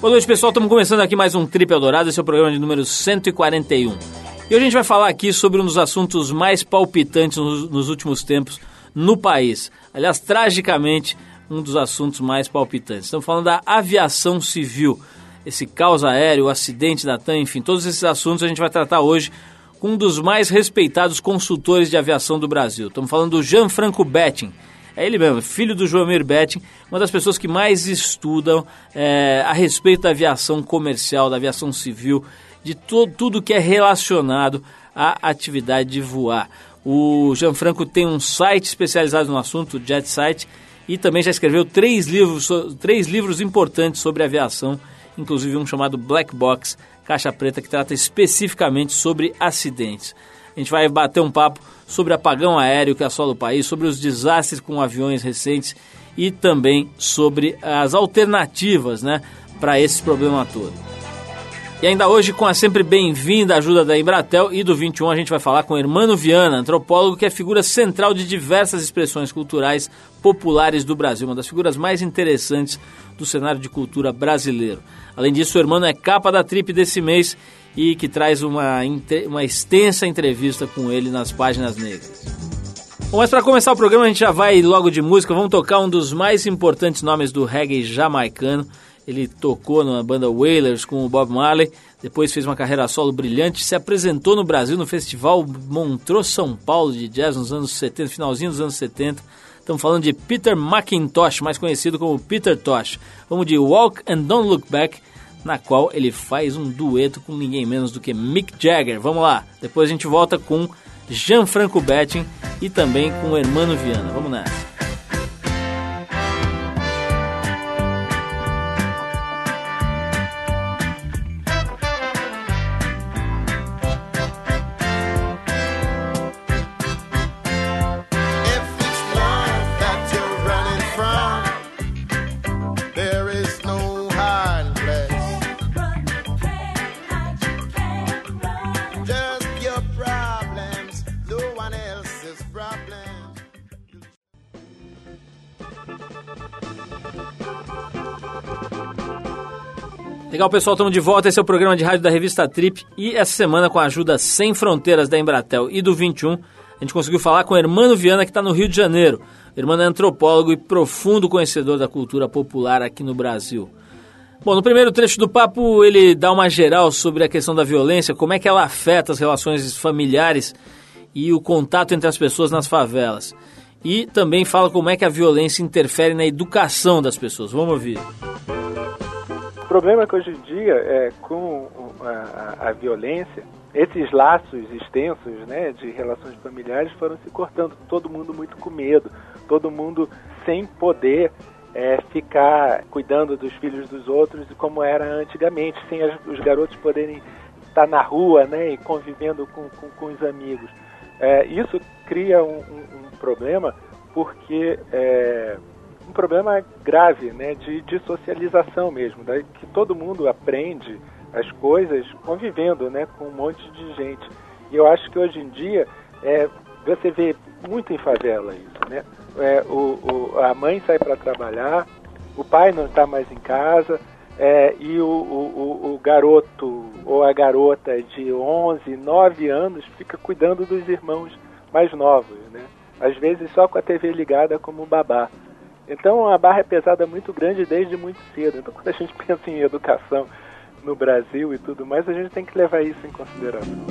Boa noite, pessoal. Estamos começando aqui mais um Trip Eldorado. Esse é o programa de número 141. E hoje a gente vai falar aqui sobre um dos assuntos mais palpitantes nos, últimos tempos no país. Aliás, tragicamente, um dos assuntos mais palpitantes. Estamos falando da aviação civil. Esse caos aéreo, o acidente da TAM, enfim, todos esses assuntos a gente vai tratar hoje com um dos mais respeitados consultores de aviação do Brasil. Estamos falando do Gianfranco Betting é ele mesmo, filho do Joamir Betting, uma das pessoas que mais estudam é, a respeito da aviação comercial, da aviação civil, de tudo que é relacionado à atividade de voar. O Gianfranco tem um site especializado no assunto, o Jet Site, e também já escreveu três livros, três livros importantes sobre aviação, inclusive um chamado Black Box, Caixa Preta, que trata especificamente sobre acidentes. A gente vai bater um papo sobre apagão aéreo que assola o país, sobre os desastres com aviões recentes e também sobre as alternativas né, para esse problema todo. E ainda hoje, com a sempre bem-vinda ajuda da Embratel e do 21, a gente vai falar com Hermano Viana, antropólogo que é figura central de diversas expressões culturais populares do Brasil, uma das figuras mais interessantes do cenário de cultura brasileiro. Além disso, o Hermano é capa da trip desse mês e que traz uma, uma extensa entrevista com ele nas páginas negras. Bom, mas para começar o programa a gente já vai logo de música, vamos tocar um dos mais importantes nomes do reggae jamaicano. Ele tocou na banda Wailers com o Bob Marley, depois fez uma carreira solo brilhante, se apresentou no Brasil no festival Montreux São Paulo de jazz nos anos 70, finalzinho dos anos 70. Estamos falando de Peter McIntosh, mais conhecido como Peter Tosh. Vamos de Walk and Don't Look Back na qual ele faz um dueto com ninguém menos do que Mick Jagger. Vamos lá, depois a gente volta com Gianfranco Betting e também com o Hermano Viana. Vamos nessa. Legal, pessoal, estamos de volta. Esse é o programa de rádio da revista Trip. E essa semana, com a ajuda Sem Fronteiras da Embratel e do 21, a gente conseguiu falar com o Hermano Viana, que está no Rio de Janeiro. O Hermano é antropólogo e profundo conhecedor da cultura popular aqui no Brasil. Bom, no primeiro trecho do papo, ele dá uma geral sobre a questão da violência, como é que ela afeta as relações familiares e o contato entre as pessoas nas favelas. E também fala como é que a violência interfere na educação das pessoas. Vamos ouvir problema é que hoje em dia, é, com a, a, violência, esses laços extensos né, de relações familiares foram se cortando, todo mundo muito com medo, todo mundo sem poder é, ficar cuidando dos filhos dos outros como era antigamente, sem as, os garotos poderem estar na rua né, e convivendo com, com, com os amigos. É, isso cria um, um, um problema porque é, um problema grave, né, de, de socialização mesmo, né, que todo mundo aprende as coisas convivendo, né, com um monte de gente. E eu acho que hoje em dia é, você vê muito em favela isso, né? É, o, o, a mãe sai para trabalhar, o pai não está mais em casa, é, e o, o, o, garoto ou a garota de 11, 9 anos fica cuidando dos irmãos mais novos, né? Às vezes só com a TV ligada como babá. Então a barra é pesada muito grande desde muito cedo. Então quando a gente pensa em educação no Brasil e tudo mais, a gente tem que levar isso em consideração.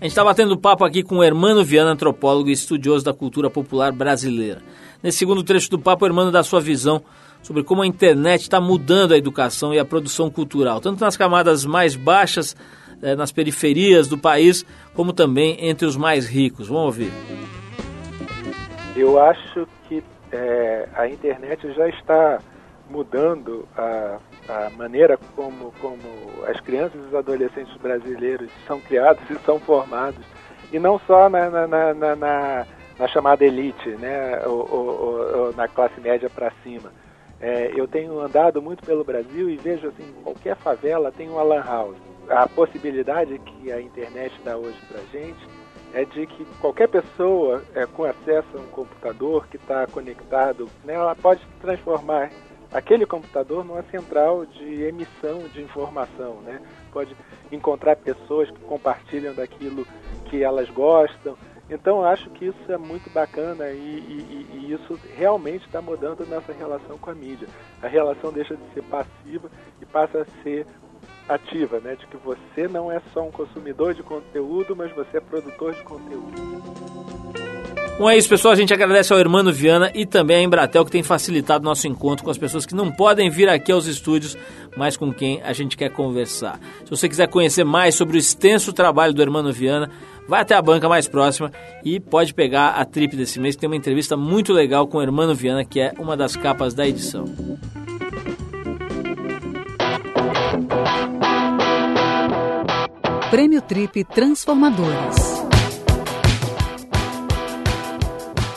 A gente está batendo papo aqui com o Hermano Viana, antropólogo e estudioso da cultura popular brasileira. Nesse segundo trecho do papo, o Hermano dá sua visão sobre como a internet está mudando a educação e a produção cultural, tanto nas camadas mais baixas, eh, nas periferias do país, como também entre os mais ricos. Vamos ouvir. Eu acho que é, a internet já está mudando a, a maneira como, como as crianças e os adolescentes brasileiros são criados e são formados. E não só na, na, na, na, na chamada elite, né, ou, ou, ou na classe média para cima. É, eu tenho andado muito pelo Brasil e vejo assim, qualquer favela tem uma lan house. A possibilidade que a internet dá hoje para gente é de que qualquer pessoa é, com acesso a um computador que está conectado, né, ela pode transformar aquele computador numa central de emissão de informação, né? Pode encontrar pessoas que compartilham daquilo que elas gostam. Então, acho que isso é muito bacana e, e, e isso realmente está mudando nossa relação com a mídia. A relação deixa de ser passiva e passa a ser ativa, né? De que você não é só um consumidor de conteúdo, mas você é produtor de conteúdo. Bom, é isso, pessoal. A gente agradece ao Hermano Viana e também à Embratel que tem facilitado nosso encontro com as pessoas que não podem vir aqui aos estúdios, mas com quem a gente quer conversar. Se você quiser conhecer mais sobre o extenso trabalho do Hermano Viana, vai até a banca mais próxima e pode pegar a trip desse mês. Tem uma entrevista muito legal com o Hermano Viana, que é uma das capas da edição. Prêmio Trip Transformadores.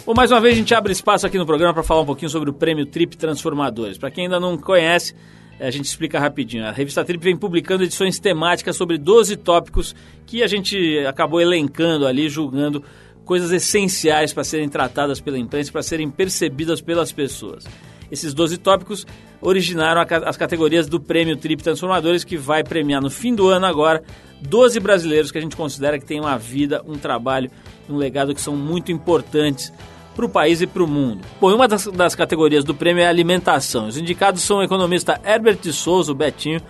Bom, mais uma vez a gente abre espaço aqui no programa para falar um pouquinho sobre o Prêmio Trip Transformadores. Para quem ainda não conhece, a gente explica rapidinho. A revista Trip vem publicando edições temáticas sobre 12 tópicos que a gente acabou elencando ali, julgando coisas essenciais para serem tratadas pela imprensa, para serem percebidas pelas pessoas. Esses 12 tópicos originaram as categorias do Prêmio Trip Transformadores, que vai premiar no fim do ano agora 12 brasileiros que a gente considera que têm uma vida, um trabalho, um legado que são muito importantes para o país e para o mundo. Bom, uma das, das, categorias do prêmio é alimentação. Os indicados são o economista Herbert de Souza, o Betinho,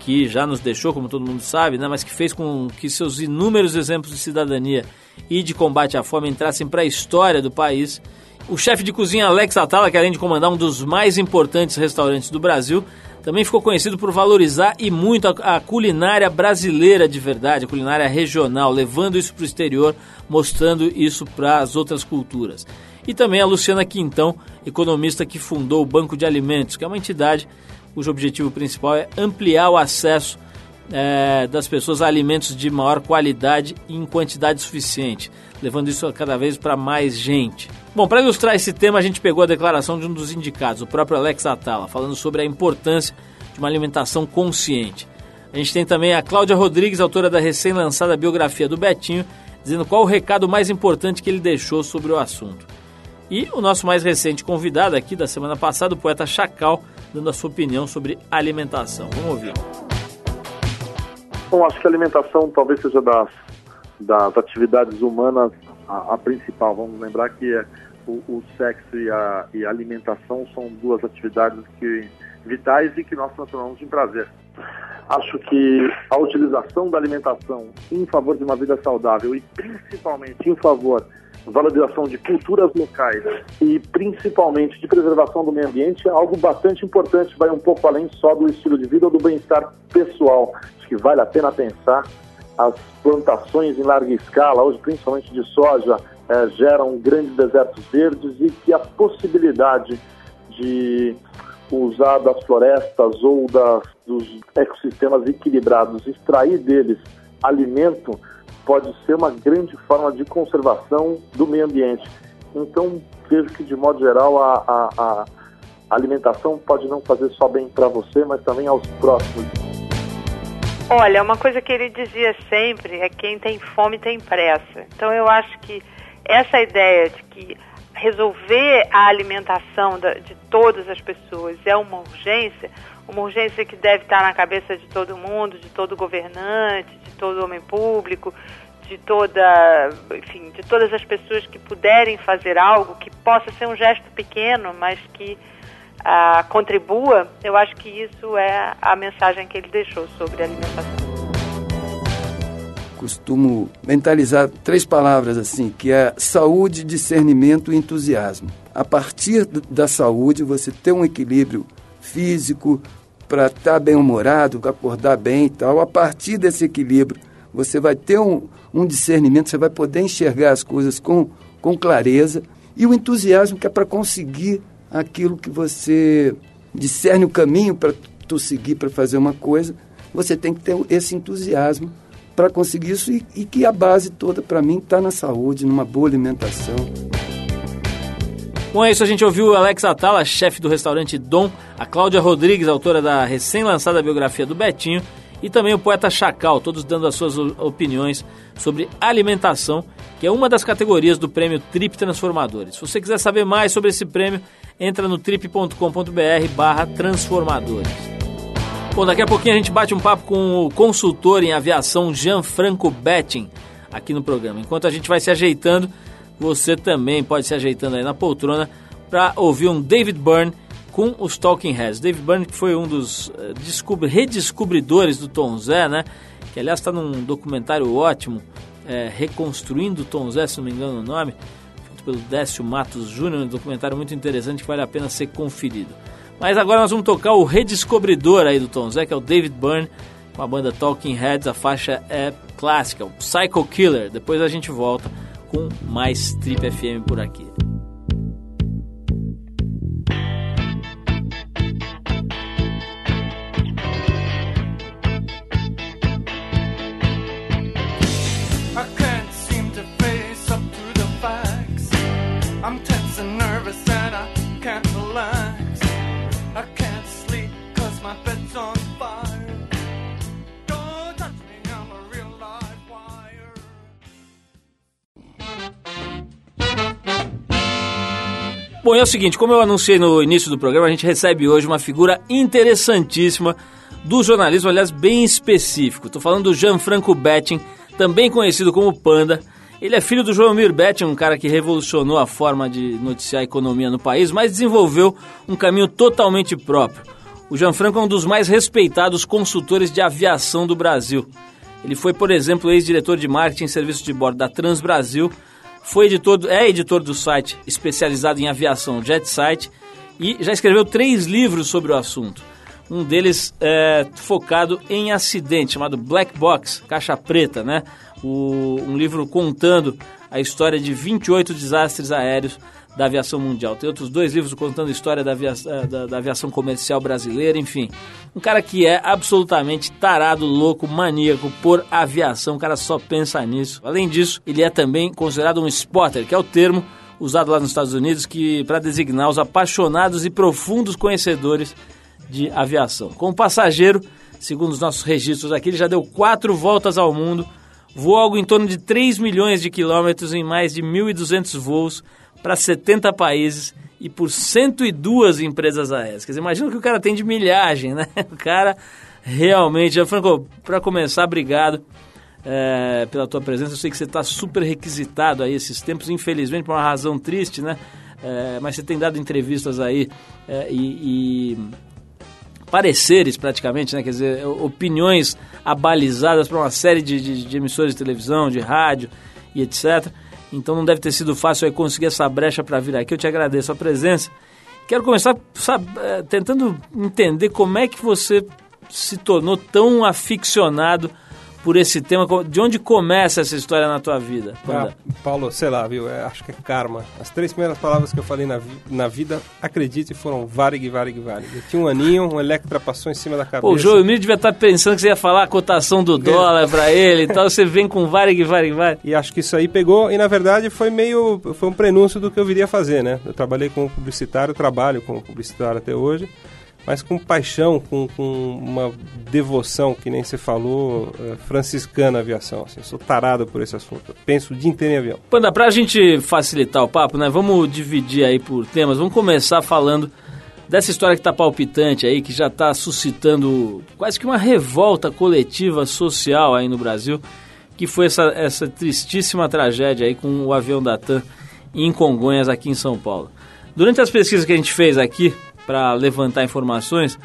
que já nos deixou, como todo mundo sabe, né, mas que fez com que seus inúmeros exemplos de cidadania e de combate à fome entrassem para a história do país. O chefe de cozinha Alex Atala, que além de comandar um dos mais importantes restaurantes do Brasil, também ficou conhecido por valorizar e muito a, a culinária brasileira de verdade, a culinária regional, levando isso para o exterior, mostrando isso para as outras culturas. E também a Luciana Quintão, economista que fundou o Banco de Alimentos, que é uma entidade cujo objetivo principal é ampliar o acesso é, das pessoas alimentos de maior qualidade e em quantidade suficiente, levando isso cada vez para mais gente. Bom, para ilustrar esse tema, a gente pegou a declaração de um dos indicados, o próprio Alex Atala, falando sobre a importância de uma alimentação consciente. A gente tem também a Cláudia Rodrigues, autora da recém-lançada biografia do Betinho, dizendo qual o recado mais importante que ele deixou sobre o assunto. E o nosso mais recente convidado aqui da semana passada, o poeta Chacal, dando a sua opinião sobre alimentação. Vamos ouvir. Bom, acho que a alimentação talvez seja das, das atividades humanas a, a principal. Vamos lembrar que é, o, o, sexo e a, e a, alimentação são duas atividades que, vitais e que nós transformamos em prazer. Acho que a utilização da alimentação em favor de uma vida saudável e principalmente em favor valorização de culturas locais e principalmente de preservação do meio ambiente é algo bastante importante, vai um pouco além só do estilo de vida ou do bem-estar pessoal. Acho que vale a pena pensar as plantações em larga escala, hoje principalmente de soja, é, geram grandes desertos verdes e que a possibilidade de usar das florestas ou das, dos ecossistemas equilibrados, extrair deles alimento, pode ser uma grande forma de conservação do meio ambiente. Então, vejo que, de modo geral, a, a, a alimentação pode não fazer só bem para você, mas também aos próximos. Olha, uma coisa que ele dizia sempre é quem tem fome tem pressa. Então, eu acho que essa ideia de que resolver a alimentação de todas as pessoas é uma urgência, uma urgência que deve estar na cabeça de todo mundo, de todo governante, todo homem público, de toda, enfim, de todas as pessoas que puderem fazer algo que possa ser um gesto pequeno, mas que ah, contribua, eu acho que isso é a mensagem que ele deixou sobre a alimentação. Costumo mentalizar três palavras assim, que é saúde, discernimento e entusiasmo. A partir da saúde, você ter um equilíbrio físico, para estar tá bem humorado, acordar bem e tal. A partir desse equilíbrio, você vai ter um, um discernimento, você vai poder enxergar as coisas com, com clareza e o entusiasmo que é para conseguir aquilo que você discerne o caminho para tu seguir para fazer uma coisa, você tem que ter esse entusiasmo para conseguir isso e, e que a base toda para mim está na saúde, numa boa alimentação. Com isso, a gente ouviu o Alex Atala, chefe do restaurante Dom, a Cláudia Rodrigues, autora da recém-lançada biografia do Betinho, e também o poeta Chacal, todos dando as suas opiniões sobre alimentação, que é uma das categorias do prêmio Trip Transformadores. Se você quiser saber mais sobre esse prêmio, entra no trip.com.br barra transformadores. Bom, daqui a pouquinho a gente bate um papo com o consultor em aviação Gianfranco Betting aqui no programa. Enquanto a gente vai se ajeitando, você também pode se ajeitando aí na poltrona para ouvir um David Byrne com os Talking Heads. David Byrne que foi um dos uh, redescobridores do Tom Zé, né? Que aliás está num documentário ótimo, é, Reconstruindo Tom Zé, se não me engano o nome, feito pelo Décio Matos Júnior, um documentário muito interessante que vale a pena ser conferido. Mas agora nós vamos tocar o redescobridor aí do Tom Zé, que é o David Byrne, com a banda Talking Heads, a faixa é clássica, o Psycho Killer. Depois a gente volta com mais Trip FM por aqui. Bom, é o seguinte, como eu anunciei no início do programa, a gente recebe hoje uma figura interessantíssima do jornalismo, aliás, bem específico. Estou falando do Gianfranco Betting, também conhecido como Panda. Ele é filho do João Mir Betting, um cara que revolucionou a forma de noticiar a economia no país, mas desenvolveu um caminho totalmente próprio. O Gianfranco é um dos mais respeitados consultores de aviação do Brasil. Ele foi, por exemplo, ex-diretor de marketing e serviço de bordo da Transbrasil, foi editor, é editor do site especializado em aviação JetSite e já escreveu três livros sobre o assunto. Um deles é focado em acidente, chamado Black Box, Caixa Preta, né? O, um livro contando a história de 28 desastres aéreos da aviação mundial. Tem outros dois livros contando a história da, avia eh, da, da, aviação comercial brasileira, enfim. Um cara que é absolutamente tarado, louco, maníaco por aviação, o cara só pensa nisso. Além disso, ele é também considerado um spotter, que é o termo usado lá nos Estados Unidos que para designar os apaixonados e profundos conhecedores de aviação. Como passageiro, segundo os nossos registros aqui, ele já deu quatro voltas ao mundo, voou algo em torno de 3 milhões de quilômetros em mais de 1.200 voos, para 70 países e por 102 empresas aéreas. Quer dizer, imagina que o cara tem de milhagem, né? O cara realmente... Franco, para começar, obrigado é, pela tua presença. Eu sei que você está super requisitado aí esses tempos, infelizmente, por uma razão triste, né? É, mas você tem dado entrevistas aí é, e, e pareceres praticamente, né? Quer dizer, opiniões abalizadas para uma série de, de, de emissores de televisão, de rádio e etc. Então não deve ter sido fácil conseguir essa brecha para vir aqui. Eu te agradeço a presença. Quero começar sabe, eh, tentando entender como é que você se tornou tão aficionado por esse tema. De onde começa essa história na tua vida? Ah, Paulo, sei lá, viu? É, acho que é karma. As três primeiras palavras que eu falei na, vi na vida, acredite, foram varig, varig, varig. Eu tinha um aninho, um Electra passou em cima da cabeça. Pô, o João Emílio devia estar pensando que você ia falar a cotação do dólar para ele e tal. Você vem com varig, varig, varig. E acho que isso aí pegou, e na verdade foi meio. Foi um prenúncio do que eu viria fazer, né? Eu trabalhei como publicitário, trabalho como publicitário até hoje mas com paixão, com, com uma devoção, que nem você falou, uh, franciscana aviação. Assim, sou tarado por esse assunto. Eu penso o dia inteiro em avião. Panda, pra gente facilitar o papo, né? Vamos dividir aí por temas. Vamos começar falando dessa história que está palpitante aí, que já está suscitando quase que uma revolta coletiva social aí no Brasil, que foi essa, essa tristíssima tragédia aí com o avião da TAM em Congonhas, aqui em São Paulo. Durante as pesquisas que a gente fez aqui, para levantar informações,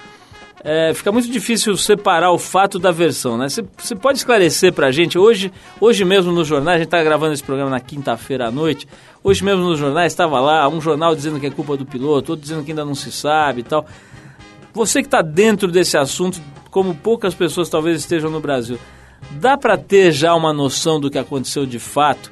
é, fica muito difícil separar o fato da versão, né? Você pode esclarecer para a gente, hoje, hoje mesmo no jornal, a gente está gravando esse programa na quinta-feira à noite, hoje mesmo no jornal estava lá um jornal dizendo que é culpa do piloto, outro dizendo que ainda não se sabe e tal. Você que está dentro desse assunto, como poucas pessoas talvez estejam no Brasil, dá para ter já uma noção do que aconteceu de fato?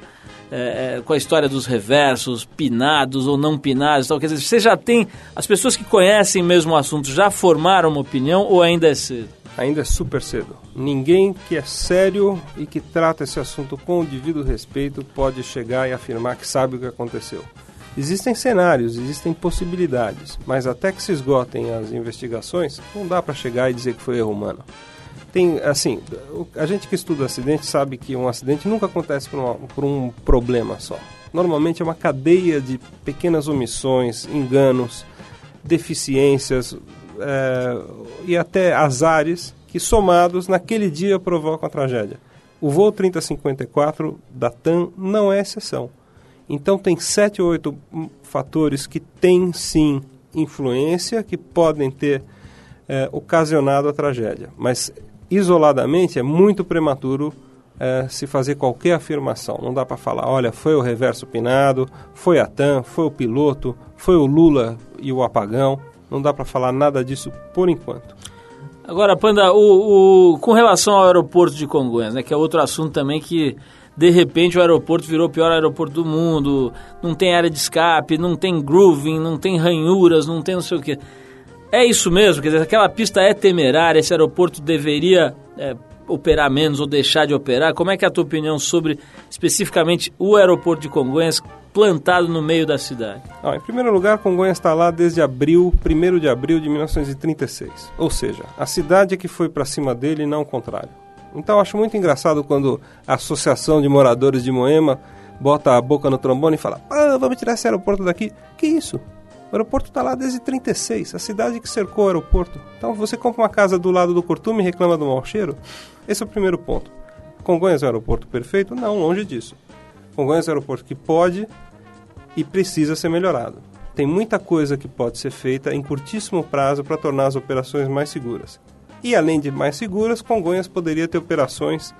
É, é, com a história dos reversos, pinados ou não pinados, tal. quer dizer, você já tem, as pessoas que conhecem mesmo o assunto já formaram uma opinião ou ainda é cedo? Ainda é super cedo. Ninguém que é sério e que trata esse assunto com o devido respeito pode chegar e afirmar que sabe o que aconteceu. Existem cenários, existem possibilidades, mas até que se esgotem as investigações, não dá para chegar e dizer que foi erro humano. Tem, assim, a gente que estuda acidente sabe que um acidente nunca acontece por, uma- por um problema só. Normalmente é uma cadeia de pequenas omissões, enganos, deficiências é, e até azares que somados naquele dia provocam a tragédia. O voo 3054 da TAM não é exceção. Então tem sete ou oito fatores que têm sim influência, que podem ter é, ocasionado a tragédia. Mas isoladamente é muito prematuro é, se fazer qualquer afirmação. Não dá para falar, olha, foi o reverso pinado, foi a TAM, foi o piloto, foi o Lula e o apagão. Não dá para falar nada disso por enquanto. Agora, Panda, o, o- com relação ao aeroporto de Congonhas, né, que é outro assunto também que, de repente, o aeroporto virou o pior aeroporto do mundo, não tem área de escape, não tem grooving, não tem ranhuras, não tem não sei o quê. É isso mesmo? Quer dizer, aquela pista é temerária, esse aeroporto deveria é, operar menos ou deixar de operar? Como é que é a tua opinião sobre, especificamente, o aeroporto de Congonhas plantado no meio da cidade? Ó, em primeiro lugar, Congonhas está lá desde abril, 1 de abril de 1936. Ou seja, a cidade é que foi para cima dele e não o contrário. Então, acho muito engraçado quando a Associação de Moradores de Moema bota a boca no trombone e fala: ah, vamos tirar esse aeroporto daqui. Que isso? O aeroporto está lá desde 36, a cidade que cercou o aeroporto. Então, você compra uma casa do lado do Cortume e reclama do mau cheiro? Esse é o primeiro ponto. Congonhas é um aeroporto perfeito? Não, longe disso. Congonhas é um aeroporto que pode e precisa ser melhorado. Tem muita coisa que pode ser feita em curtíssimo prazo para tornar as operações mais seguras. E além de mais seguras, Congonhas poderia ter operações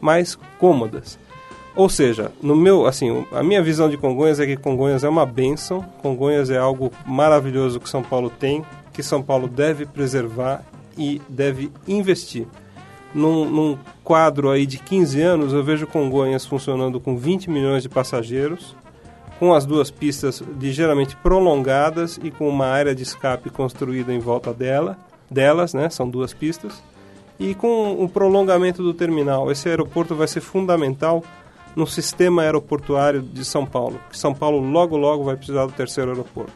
mais cômodas. Ou seja, no meu, assim, a minha visão de Congonhas é que Congonhas é uma bênção, Congonhas é algo maravilhoso que São Paulo tem, que São Paulo deve preservar e deve investir. Num, num quadro aí de 15 anos, eu vejo Congonhas funcionando com 20 milhões de passageiros, com as duas pistas ligeiramente prolongadas e com uma área de escape construída em volta dela, delas, né? São duas pistas. E com o prolongamento do terminal. Esse aeroporto vai ser fundamental no sistema aeroportuário de São Paulo. Que São Paulo logo logo vai precisar do terceiro aeroporto.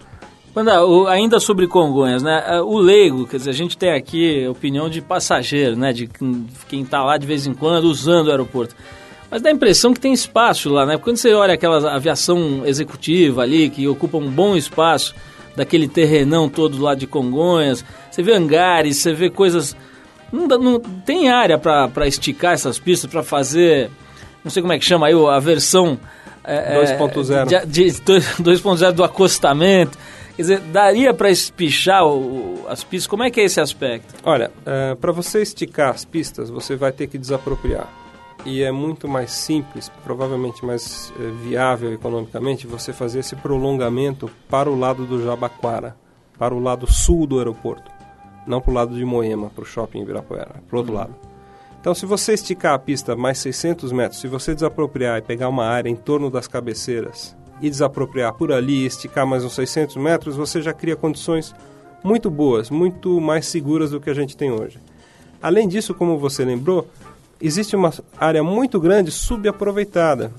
Panda, ainda sobre Congonhas, né? ah, O leigo, quer dizer, a gente tem aqui a opinião de passageiro, né? De quem- está lá de vez em quando usando o aeroporto. Mas dá a impressão que tem espaço lá, né? Quando você olha aquela aviação executiva ali, que ocupa um bom espaço daquele terrenão todo lá de Congonhas, você vê hangares, você vê coisas... Não, não- tem área para esticar essas pistas, para fazer... Não sei como é que chama aí, a versão... é, 2.0. de- de 2.0 do acostamento. Quer dizer, daria para espichar o- as pistas? Como é que é esse aspecto? Olha, para você esticar as pistas, você vai ter que desapropriar. E é muito mais simples, provavelmente mais eh, viável economicamente, você fazer esse prolongamento para o lado do Jabaquara, para o lado sul do aeroporto, não para o lado de Moema, para o shopping Ibirapuera, para o outro lado. Então, se você esticar a pista mais 600 metros, se você desapropriar e pegar uma área em torno das cabeceiras e desapropriar por ali e esticar mais uns 600 metros, você já cria condições muito boas, muito mais seguras do que a gente tem hoje. Além disso, como você lembrou, existe uma área muito grande subaproveitada,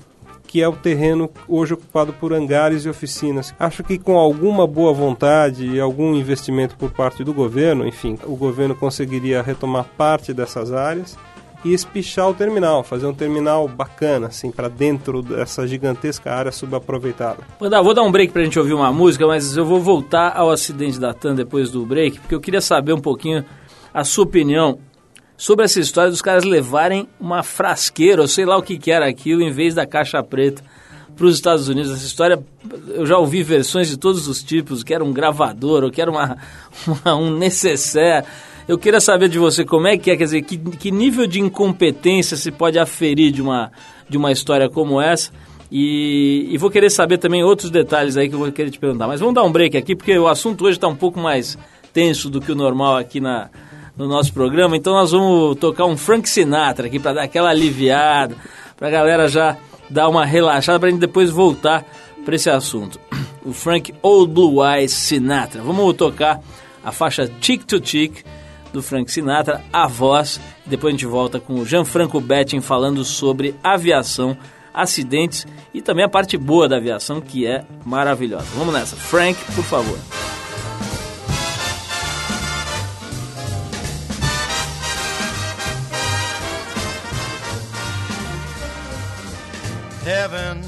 que é o terreno hoje ocupado por hangares e oficinas. Acho que com alguma boa vontade e algum investimento por parte do governo, enfim, o governo conseguiria retomar parte dessas áreas e espichar o terminal, fazer um terminal bacana, assim, para dentro dessa gigantesca área subaproveitada. Vou dar, vou dar um break pra gente ouvir uma música, mas eu vou voltar ao acidente da TAM depois do break, porque eu queria saber um pouquinho a sua opinião sobre essa história dos caras levarem uma frasqueira, ou sei lá o que, que era aquilo, em vez da caixa preta para os Estados Unidos. Essa história, eu já ouvi versões de todos os tipos, que era um gravador, ou que era uma, uma- um necessaire. Eu queria saber de você como é que é, quer dizer, que, que nível de incompetência se pode aferir de uma, de uma história como essa. E, e vou querer saber também outros detalhes aí que eu vou querer te perguntar. Mas vamos dar um break aqui, porque o assunto hoje está um pouco mais tenso do que o normal aqui na, no nosso programa. Então nós vamos tocar um Frank Sinatra aqui para dar aquela aliviada, para a galera já dar uma relaxada, para a gente depois voltar para esse assunto. O Frank Old Blue Eyes Sinatra. Vamos tocar a faixa Chick to Chick do Frank Sinatra, a voz. Depois a gente volta com o Gianfranco Betting falando sobre aviação, acidentes e também a parte boa da aviação, que é maravilhosa. Vamos nessa. Frank, por favor. Heaven.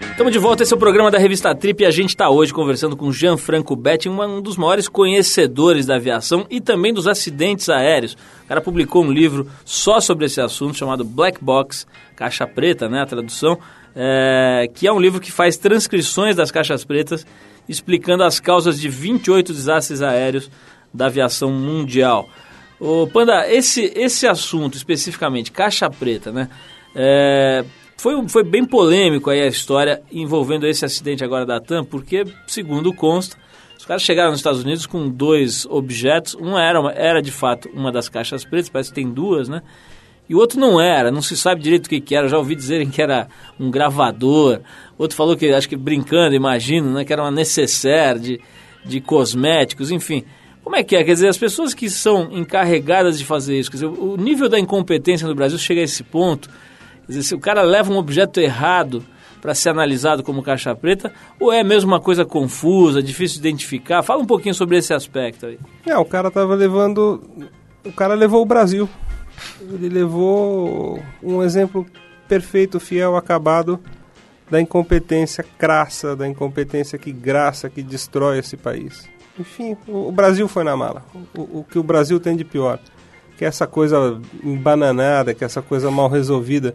Estamos de volta, esse é o programa da revista Trip e a gente está hoje conversando com Gianfranco Betti, um dos maiores conhecedores da aviação e também dos acidentes aéreos. O cara publicou um livro só sobre esse assunto chamado Black Box, Caixa Preta, né, a tradução, é, que é um livro que faz transcrições das caixas pretas explicando as causas de 28 desastres aéreos da aviação mundial. Ô, Panda, esse, esse assunto especificamente, caixa preta, né? É, foi, foi bem polêmico aí a história envolvendo esse acidente agora da TAM, porque, segundo consta, os caras chegaram nos Estados Unidos com dois objetos. Um era, uma, era de fato uma das caixas pretas, parece que tem duas, né? E o outro não era, não se sabe direito o que, que era. Eu já ouvi dizerem que era um gravador. Outro falou que, acho que brincando, imagino, né, que era uma necessaire de, de cosméticos, enfim. Como é que é? Quer dizer, as pessoas que são encarregadas de fazer isso, quer dizer, o nível da incompetência no Brasil chega a esse ponto. Quer dizer, se o cara leva um objeto errado para ser analisado como caixa preta, ou é mesmo uma coisa confusa, difícil de identificar? Fala um pouquinho sobre esse aspecto aí. É, o cara tava levando. O cara levou o Brasil. Ele levou um exemplo perfeito, fiel, acabado da incompetência crassa, da incompetência que graça, que destrói esse país. Enfim, o, Brasil foi na mala. O, o que o Brasil tem de pior, que essa coisa embananada, que essa coisa mal resolvida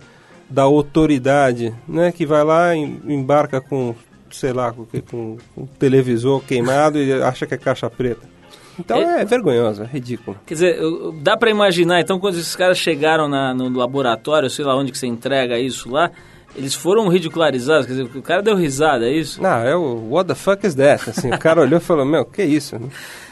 da autoridade, né, que vai lá e embarca com, sei lá, com, com um televisor queimado e acha que é caixa preta. Então é, é vergonhoso, é ridículo. Quer dizer, dá para imaginar, então, quando esses caras chegaram na, no laboratório, sei lá onde que você entrega isso lá, eles foram ridicularizados, quer dizer, o cara deu risada, é isso? Não, é o what the fuck is that? Assim, o cara olhou e falou, meu, que isso? O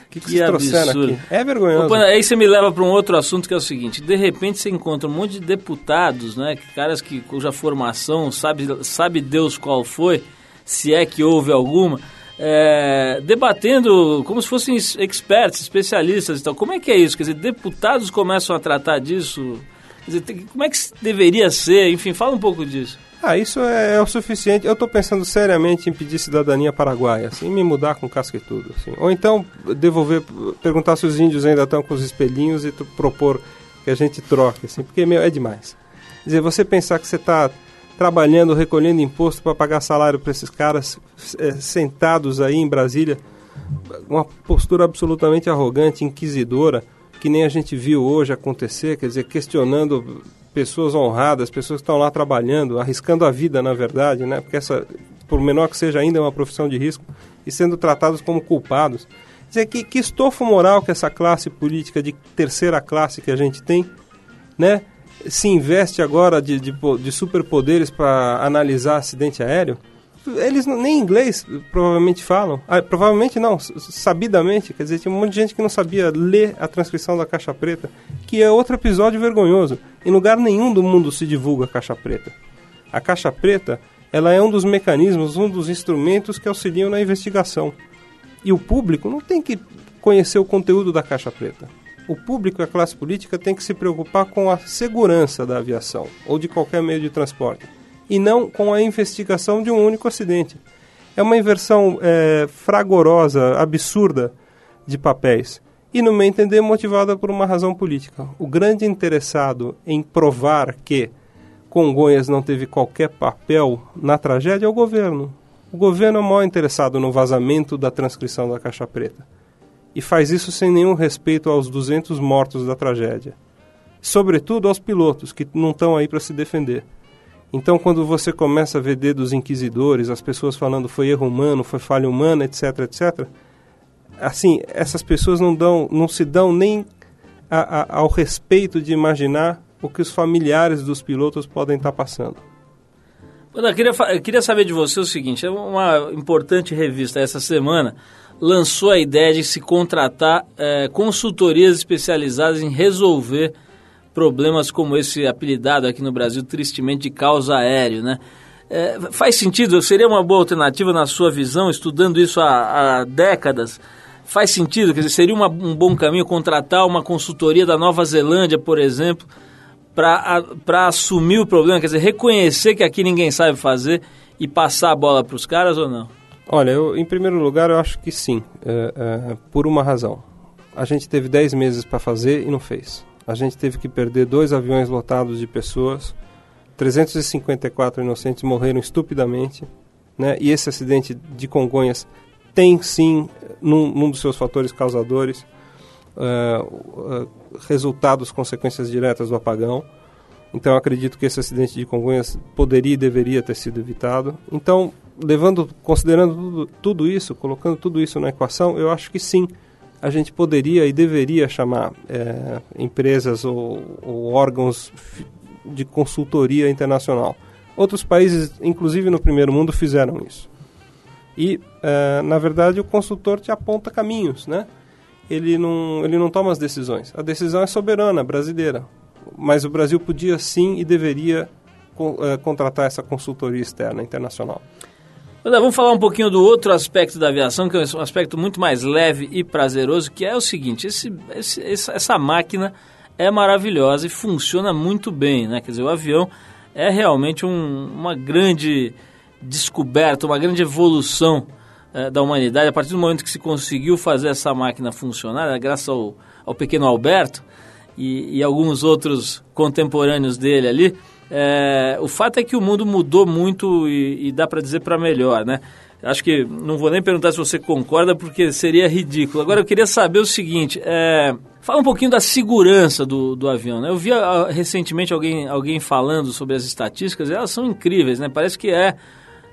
que, que, que absurdo. aqui? É vergonhoso. Opa, aí você me leva para um outro assunto que é o seguinte: de repente você encontra um monte de deputados, né, caras que cuja formação sabe, sabe Deus qual foi, se é que houve alguma, é, debatendo como se fossem experts, especialistas e tal. Como é que é isso? Quer dizer, deputados começam a tratar disso? Quer dizer, como é que deveria ser? Enfim, fala um pouco disso. Ah, isso é, é o suficiente. Eu estou pensando seriamente em pedir cidadania paraguaia, assim, me mudar com casca e tudo. Assim. Ou então devolver, perguntar se os índios ainda estão com os espelhinhos e propor que a gente troque, assim, porque meu, é demais. Quer dizer, você pensar que você está trabalhando, recolhendo imposto para pagar salário para esses caras é, sentados aí em Brasília, uma postura absolutamente arrogante, inquisidora, que nem a gente viu hoje acontecer, quer dizer, questionando pessoas honradas, pessoas que estão lá trabalhando, arriscando a vida, na verdade, né? Porque essa, por menor que seja ainda, é uma profissão de risco, e sendo tratados como culpados. Quer dizer, que, que estofo moral que essa classe política de terceira classe que a gente tem, né? se investe agora de, de, de superpoderes para analisar acidente aéreo, eles nem inglês provavelmente falam. Ah, provavelmente não, sabidamente. Quer dizer, tinha um monte de gente que não sabia ler a transcrição da caixa preta, que é outro episódio vergonhoso. Em lugar nenhum do mundo se divulga a caixa preta. A caixa preta, ela é um dos mecanismos, um dos instrumentos que auxiliam na investigação. E o público não tem que conhecer o conteúdo da caixa preta o público e a classe política têm que se preocupar com a segurança da aviação ou de qualquer meio de transporte e não com a investigação de um único acidente. É uma inversão é, fragorosa, absurda de papéis e, no meu entender, motivada por uma razão política. O grande interessado em provar que Congonhas não teve qualquer papel na tragédia é o governo. O governo é o maior interessado no vazamento da transcrição da Caixa Preta e faz isso sem nenhum respeito aos 200 mortos da tragédia. Sobretudo aos pilotos, que não estão aí para se defender. Então, quando você começa a ver dedos inquisidores, as pessoas falando foi erro humano, foi falha humana, etc, etc, assim, essas pessoas não, dão, não se dão nem a, a, ao respeito de imaginar o que os familiares dos pilotos podem estar passando. Eu queria, eu queria saber de você o seguinte: é uma importante revista essa semana lançou a ideia de se contratar é, consultorias especializadas em resolver problemas como esse apelidado aqui no Brasil, tristemente, de causa aéreo, né? É, faz sentido? Seria uma boa alternativa na sua visão, estudando isso há, há décadas? Faz sentido? Quer dizer, seria uma, um bom caminho contratar uma consultoria da Nova Zelândia, por exemplo, para assumir o problema? Quer dizer, reconhecer que aqui ninguém sabe fazer e passar a bola para os caras ou não? Olha, eu, em primeiro lugar, eu acho que sim, é, é, por uma razão. A gente teve 10 meses para fazer e não fez. A gente teve que perder dois aviões lotados de pessoas, 354 inocentes morreram estupidamente, né? e esse acidente de Congonhas tem sim, num, num dos seus fatores causadores, uh, uh, resultados, consequências diretas do apagão. Então acredito que esse acidente de Congonhas poderia e deveria ter sido evitado. Então, levando, considerando tudo, tudo, isso, colocando tudo isso na equação, eu acho que sim, a gente poderia e deveria chamar é, empresas ou, ou, órgãos de consultoria internacional. Outros países, inclusive no primeiro mundo, fizeram isso. E, é, na verdade, o consultor te aponta caminhos, né? Ele não, ele não toma as decisões. A decisão é soberana, brasileira. Mas o Brasil podia sim e deveria é, contratar essa consultoria externa, internacional. Vamos falar um pouquinho do outro aspecto da aviação, que é um aspecto muito mais leve e prazeroso, que é o seguinte, esse, esse, essa máquina é maravilhosa e funciona muito bem, né? Quer dizer, o avião é realmente um, uma grande descoberta, uma grande evolução é, da humanidade. A partir do momento que se conseguiu fazer essa máquina funcionar, né, graças ao, ao pequeno Alberto e, e alguns outros contemporâneos dele ali, é, o fato é que o mundo mudou muito e, e dá para dizer para melhor, né? Acho que não vou nem perguntar se você concorda, porque seria ridículo. Agora eu queria saber o seguinte: é, fala um pouquinho da segurança do, do avião. Né? Eu vi uh, recentemente alguém, alguém falando sobre as estatísticas, elas são incríveis, né? Parece que é,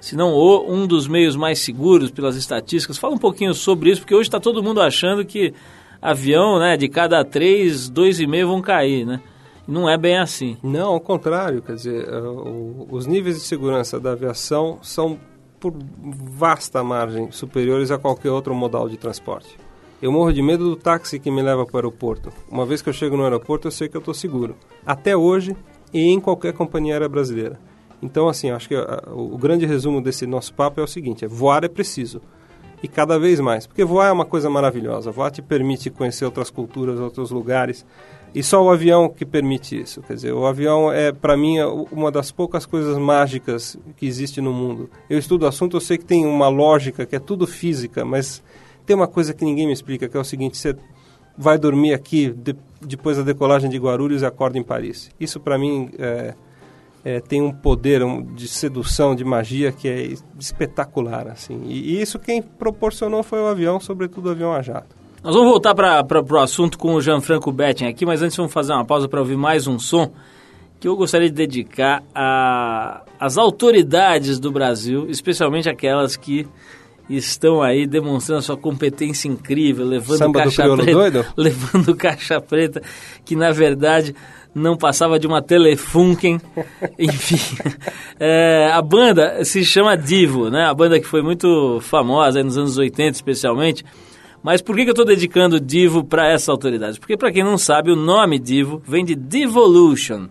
se não o, um dos meios mais seguros pelas estatísticas. Fala um pouquinho sobre isso, porque hoje está todo mundo achando que avião, né, de cada três, dois e meio vão cair, né? Não é bem assim. Não, ao contrário, quer dizer, uh, os níveis de segurança da aviação são por vasta margem superiores a qualquer outro modal de transporte. Eu morro de medo do táxi que me leva para o aeroporto. Uma vez que eu chego no aeroporto, eu sei que eu estou seguro. Até hoje e em qualquer companhia aérea brasileira. Então, assim, acho que a, uh, a, o grande resumo desse nosso papo é o seguinte: é voar é preciso. E cada vez mais. Porque voar é uma coisa maravilhosa. Voar te permite conhecer outras culturas, outros lugares. E só o avião que permite isso. Quer dizer, o avião é, para mim, uma das poucas coisas mágicas que existe no mundo. Eu estudo o assunto, eu sei que tem uma lógica, que é tudo física, mas tem uma coisa que ninguém me explica, que é o seguinte: você vai dormir aqui de, depois da decolagem de Guarulhos e acorda em Paris. Isso, para mim, é, é, tem um poder um, de sedução, de magia que é espetacular. assim. E, e isso quem proporcionou foi o avião, sobretudo o avião a jato. Nós vamos voltar para o assunto com o Gianfranco Betting aqui, mas antes vamos fazer uma pausa para ouvir mais um som que eu gostaria de dedicar às autoridades do Brasil, especialmente aquelas que estão aí demonstrando sua competência incrível, levando Samba caixa preta, doido? levando caixa preta, que na verdade não passava de uma Telefunken, enfim. É, a banda se chama Divo, né? A banda que foi muito famosa nos anos 80 especialmente, mas por que, eu estou dedicando Divo para essa autoridade? Porque, para quem não sabe, o nome Divo vem de Devolution,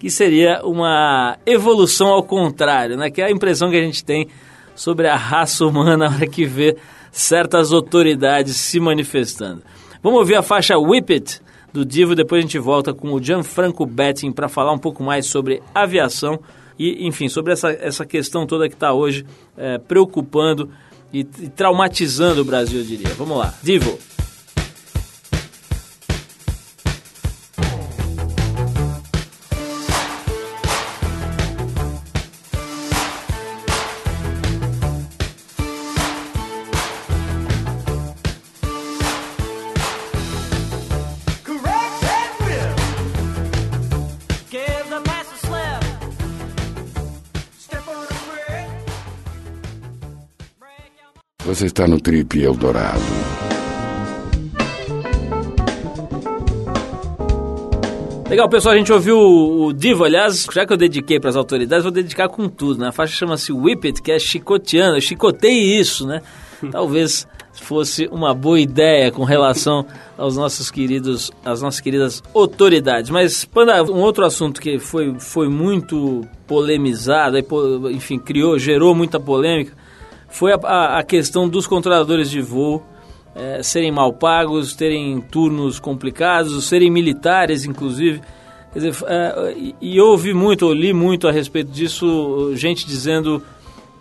que seria uma evolução ao contrário, né? que é a impressão que a gente tem sobre a raça humana na hora que vê certas autoridades se manifestando. Vamos ouvir a faixa Whip It do Divo, depois a gente volta com o Gianfranco Betting para falar um pouco mais sobre aviação e, enfim, sobre essa, essa questão toda que está hoje é, preocupando e, e traumatizando o Brasil, eu diria. Vamos lá, Divo. Você está no Trip Eldorado. Legal, pessoal, a gente ouviu o Divo, aliás, já que eu dediquei para as autoridades, vou dedicar com tudo, né? A faixa chama-se Whip It, que é chicoteando, chicotei isso, né? Talvez fosse uma boa ideia com relação aos nossos queridos, às nossas queridas autoridades. Mas, Panda, um outro assunto que foi, foi muito polemizado, enfim, criou, gerou muita polêmica, foi a, a, questão dos controladores de voo é, serem mal pagos, terem turnos complicados, serem militares, inclusive. Dizer, é, e, e eu ouvi muito, eu li muito a respeito disso, gente dizendo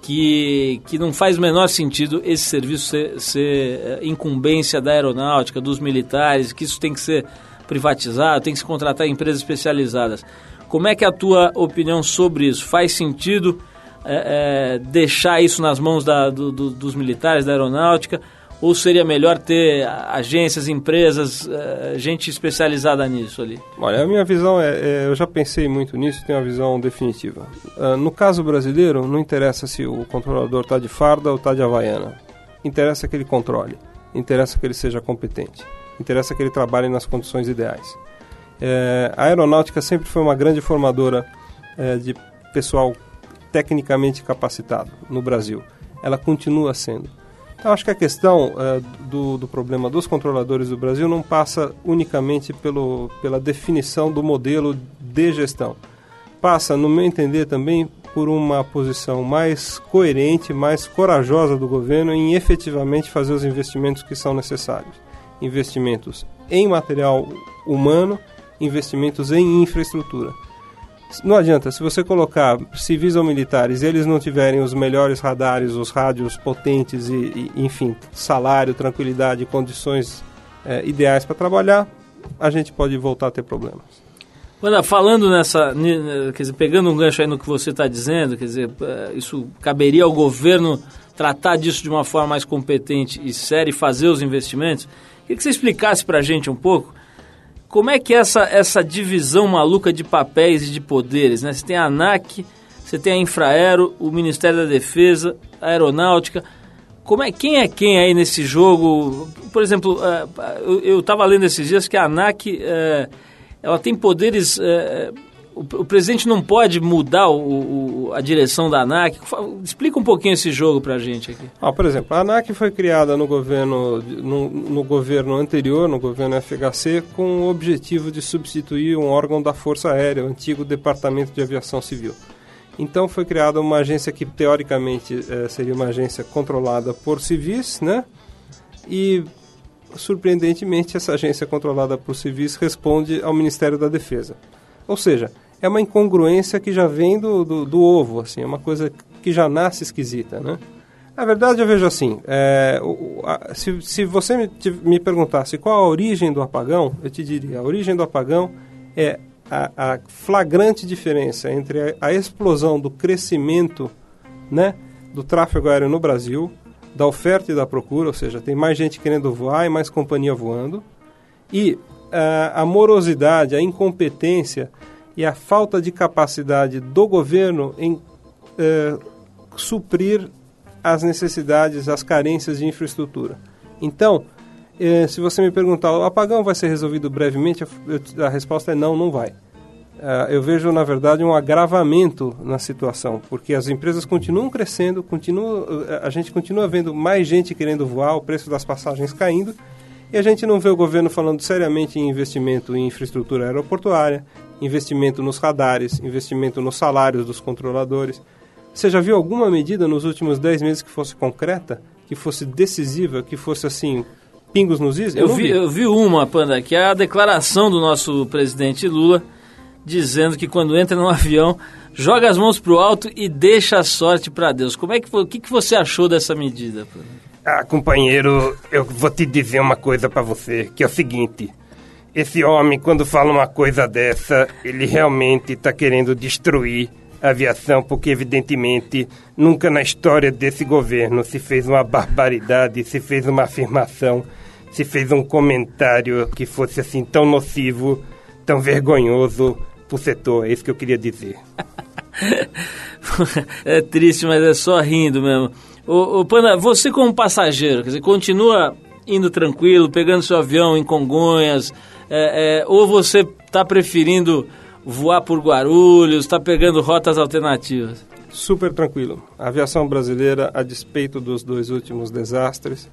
que, que não faz o menor sentido esse serviço ser, ser é, incumbência da aeronáutica, dos militares, que isso tem que ser privatizado, tem que se contratar empresas especializadas. Como é que é a tua opinião sobre isso? Faz sentido é, é, deixar isso nas mãos da, do, do, dos militares, da aeronáutica? Ou seria melhor ter agências, empresas, é, gente especializada nisso ali? Olha, a minha visão é, é eu já pensei muito nisso, tenho uma visão definitiva. Uh, no caso brasileiro, não interessa se o controlador está de farda ou está de havaiana. Interessa que ele controle, interessa que ele seja competente, interessa que ele trabalhe nas condições ideais. A aeronáutica sempre foi uma grande formadora de pessoal tecnicamente capacitado no Brasil. Ela continua sendo. Então, acho que a questão é, do, do, problema dos controladores do Brasil não passa unicamente pelo, pela definição do modelo de gestão. Passa, no meu entender, também por uma posição mais coerente, mais corajosa do governo em efetivamente fazer os investimentos que são necessários. Investimentos em material humano, investimentos em infraestrutura. Não adianta, se você colocar civis ou militares e eles não tiverem os melhores radares, os rádios potentes e, e enfim, salário, tranquilidade, condições é, ideais para trabalhar, a gente pode voltar a ter problemas. Olha, falando nessa, quer dizer, pegando um gancho aí no que você está dizendo, quer dizer, é, isso caberia ao governo tratar disso de uma forma mais competente e séria e fazer os investimentos. Queria que você explicasse para a gente um pouco como é que é essa, essa divisão maluca de papéis e de poderes? Né? Você tem a ANAC, você tem a Infraero, o Ministério da Defesa, a Aeronáutica. Como é, quem é quem aí nesse jogo? Por exemplo, é, eu estava lendo esses dias que a ANAC é, ela tem poderes é, o, o, presidente não pode mudar o, o, a direção da ANAC? Explica um pouquinho esse jogo para a gente aqui. Ah, por exemplo, a ANAC foi criada no governo, no, no, governo anterior, no governo FHC, com o objetivo de substituir um órgão da Força Aérea, o antigo Departamento de Aviação Civil. Então foi criada uma agência que teoricamente eh, seria uma agência controlada por civis, né? E surpreendentemente essa agência controlada por civis responde ao Ministério da Defesa. Ou seja, é uma incongruência que já vem do, do, do ovo, assim, é uma coisa que já nasce esquisita, né? Na verdade, eu vejo assim, é, se, se você me, me perguntasse qual a origem do apagão, eu te diria, a origem do apagão é a, a flagrante diferença entre a, a, explosão do crescimento né, do tráfego aéreo no Brasil, da oferta e da procura, ou seja, tem mais gente querendo voar e mais companhia voando, e a, a morosidade, a incompetência e a falta de capacidade do governo em uh, suprir as necessidades, as carências de infraestrutura. Então, uh, se você me perguntar, o apagão vai ser resolvido brevemente? A, a resposta é não, não vai. Uh, eu vejo, na verdade, um agravamento na situação, porque as empresas continuam crescendo, continua, a gente continua vendo mais gente querendo voar, o preço das passagens caindo, e a gente não vê o governo falando seriamente em investimento em infraestrutura aeroportuária, investimento nos radares, investimento nos salários dos controladores. Você já viu alguma medida nos últimos 10 meses que fosse concreta, que fosse decisiva, que fosse assim, pingos nos is? Eu, eu vi, vi, eu vi uma, Panda, que é a declaração do nosso presidente Lula, dizendo que quando entra num avião, joga as mãos para o alto e deixa a sorte para Deus. Como é que, o que, que você achou dessa medida? Panda? Ah, companheiro, eu vou te dizer uma coisa para você, que é o seguinte. Esse homem, quando fala uma coisa dessa, ele realmente está querendo destruir a aviação, porque evidentemente nunca na história desse governo se fez uma barbaridade, se fez uma afirmação, se fez um comentário que fosse assim tão nocivo, tão vergonhoso pro setor. É isso que eu queria dizer. é triste, mas é só rindo mesmo. Ô, ô, Panda, você como passageiro, quer dizer, continua indo tranquilo, pegando seu avião em Congonhas, é, é, ou você está preferindo voar por Guarulhos, está pegando rotas alternativas? Super tranquilo. A aviação brasileira, a despeito dos dois últimos desastres,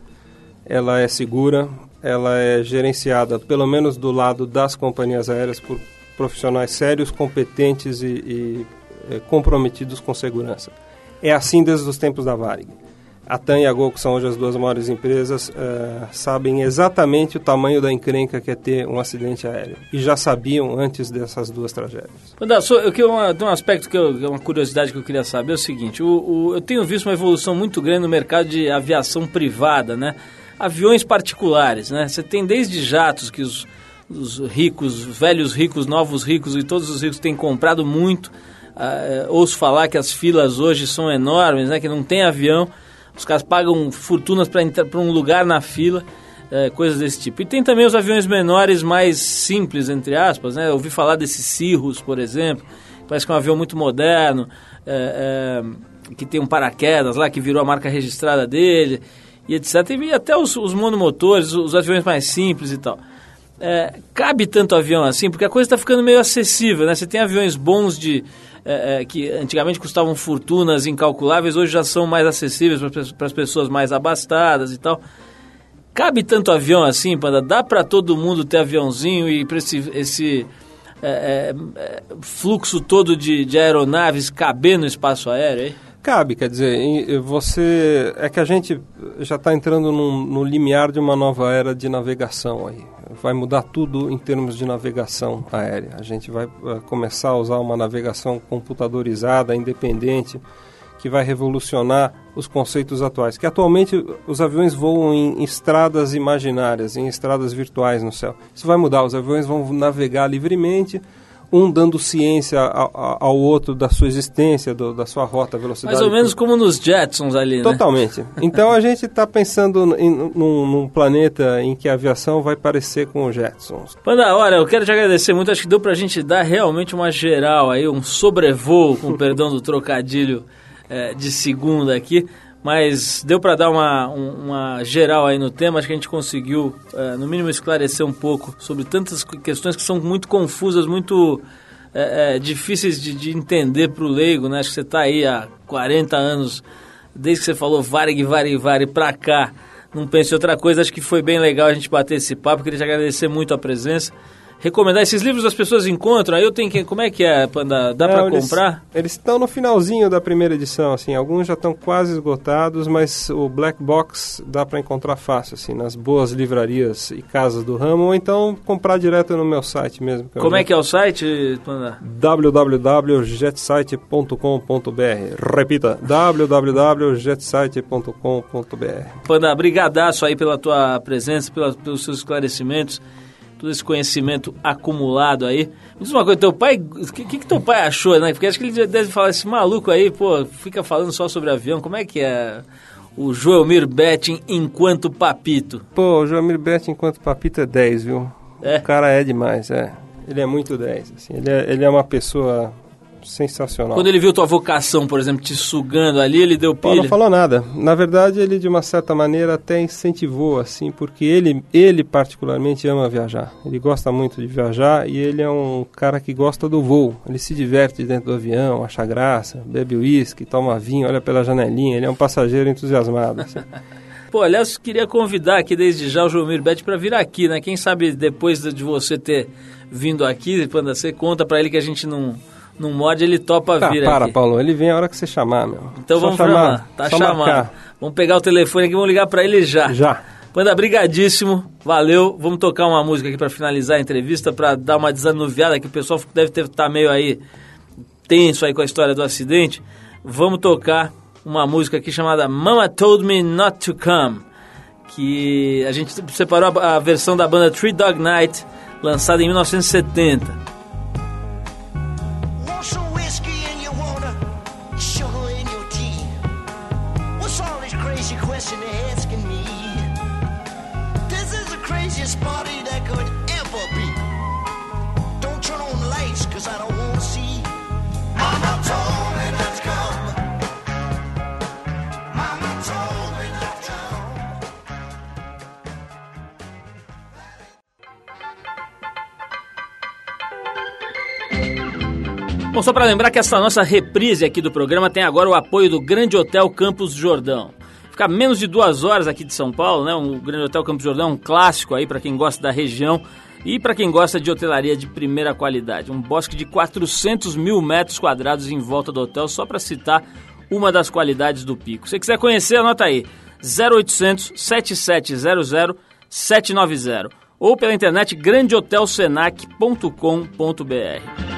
ela é segura, ela é gerenciada, pelo menos do lado das companhias aéreas, por profissionais sérios, competentes e, e é, comprometidos com segurança. É assim desde os tempos da Varig. a TAM e a Gol, que são hoje as duas maiores empresas, eh, sabem exatamente o tamanho da encrenca que é ter um acidente aéreo. E já sabiam antes dessas duas tragédias. Mandar, só, eu quero uma, um aspecto que eu, uma curiosidade que eu queria saber é o seguinte: o, o, eu tenho visto uma evolução muito grande no mercado de aviação privada, né? Aviões particulares, né? Você tem desde jatos que os, os ricos, velhos ricos, novos ricos e todos os ricos têm comprado muito. Uh, ouço falar que as filas hoje são enormes, né? Que não tem avião. Os caras pagam fortunas para entrar para um lugar na fila, é, coisas desse tipo. E tem também os aviões menores, mais simples, entre aspas, né? Eu ouvi falar desses Cirrus, por exemplo, parece que é um avião muito moderno, é, que tem um paraquedas lá, que virou a marca registrada dele, e etc. E até os, os monomotores, os aviões mais simples e tal. É, cabe tanto avião assim, porque a coisa está ficando meio acessível, né? Você tem aviões bons de é, é, que antigamente custavam fortunas incalculáveis, hoje já são mais acessíveis para as pessoas mais abastadas e tal. Cabe tanto avião assim, Panda? Dá para todo mundo ter aviãozinho e para esse, esse é, é, é, fluxo todo de, de aeronaves caber no espaço aéreo? Hein? Cabe, quer dizer, você. É que a gente já está entrando num, no limiar de uma nova era de navegação aí. Vai mudar tudo em termos de navegação aérea. A gente vai uh, começar a usar uma navegação computadorizada, independente, que vai revolucionar os conceitos atuais. Que atualmente os aviões voam em estradas imaginárias, em estradas virtuais no céu. Isso vai mudar, os aviões vão navegar livremente um dando ciência ao, outro da sua existência, do, da sua rota, velocidade. Mais ou menos como nos Jetsons ali, né? Totalmente. Então a gente está pensando em, num, num, planeta em que a aviação vai parecer com os Jetsons. Panda, olha, eu quero te agradecer muito. Acho que deu para a gente dar realmente uma geral aí, um sobrevoo, com perdão do trocadilho é, de segunda aqui mas deu para dar uma, uma geral aí no tema. Acho que a gente conseguiu, é, no mínimo, esclarecer um pouco sobre tantas questões que são muito confusas, muito é, é, difíceis de, de entender para o leigo. Né? Acho que você está aí há 40 anos, desde que você falou Varig, Varig, Varig para cá. Não pense em outra coisa, acho que foi bem legal a gente bater esse papo. Queria te agradecer muito a presença recomendar. Esses livros as pessoas encontram aí eu tenho que como é que é Panda? Dá para comprar? eles estão no finalzinho da primeira edição assim alguns já estão quase esgotados mas o Black Box dá para encontrar fácil assim nas boas livrarias e casas do ramo ou então comprar direto no meu site mesmo como é que é o site Panda? www.jetsite.com.br repita www.jetsite.com.br Panda brigadaço aí pela tua presença pela, pelos seus esclarecimentos todo esse conhecimento acumulado aí. Me diz uma coisa, teu pai, o que, que teu pai achou, né? Porque acho que ele deve falar, esse maluco aí, pô, fica falando só sobre avião, como é que é o Joelmir Betting enquanto papito? Pô, o Joelmir Betting enquanto papito é 10, viu? É? O cara é demais, é. Ele é muito 10, assim. Ele é, ele é uma pessoa sensacional. Quando ele viu tua vocação, por exemplo, te sugando ali, ele deu pilha? Pô, não falou nada. Na verdade, ele de uma certa maneira até incentivou, assim, porque ele, ele particularmente ama viajar. Ele gosta muito de viajar e ele é um cara que gosta do voo. Ele se diverte dentro do avião, acha graça, bebe uísque, toma vinho, olha pela janelinha. Ele é um passageiro entusiasmado. Assim. Pô, aliás, queria convidar aqui desde já o João Bete para vir aqui, né? Quem sabe depois de você ter vindo aqui, quando você conta para ele que a gente não não morde, ele topa tá, vir para, aqui. Paulo, ele vem a hora que você chamar, meu. Então Só vamos chamar. Tá chamando. Marcar. Vamos pegar o telefone aqui, vamos ligar para ele já. Já. Panda, brigadíssimo, valeu. Vamos tocar uma música aqui para finalizar a entrevista, para dar uma desanuviada, que o pessoal deve estar tá meio aí tenso aí com a história do acidente. Vamos tocar uma música aqui chamada Mama Told Me Not To Come, que a gente separou a versão da banda Three Dog Night, lançada em 1970. Bom, só para lembrar que essa nossa reprise aqui do programa tem agora o apoio do Grande Hotel Campos Jordão. Fica menos de duas horas aqui de São Paulo, né? O Grande Hotel Campos Jordão é um clássico aí para quem gosta da região e para quem gosta de hotelaria de primeira qualidade. Um bosque de 400 mil metros quadrados em volta do hotel, só para citar uma das qualidades do Pico. Se quiser conhecer, anota aí, 0800 7700 790 ou pela internet grandehotelsenac.com.br.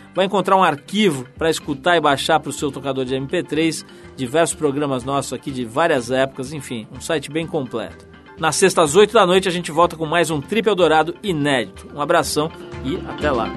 Vai encontrar um arquivo para escutar e baixar para o seu tocador de MP3, diversos programas nossos aqui de várias épocas, enfim, um site bem completo. Na sexta às 8 da noite a gente volta com mais um Trip Eldorado inédito. Um abração e até lá.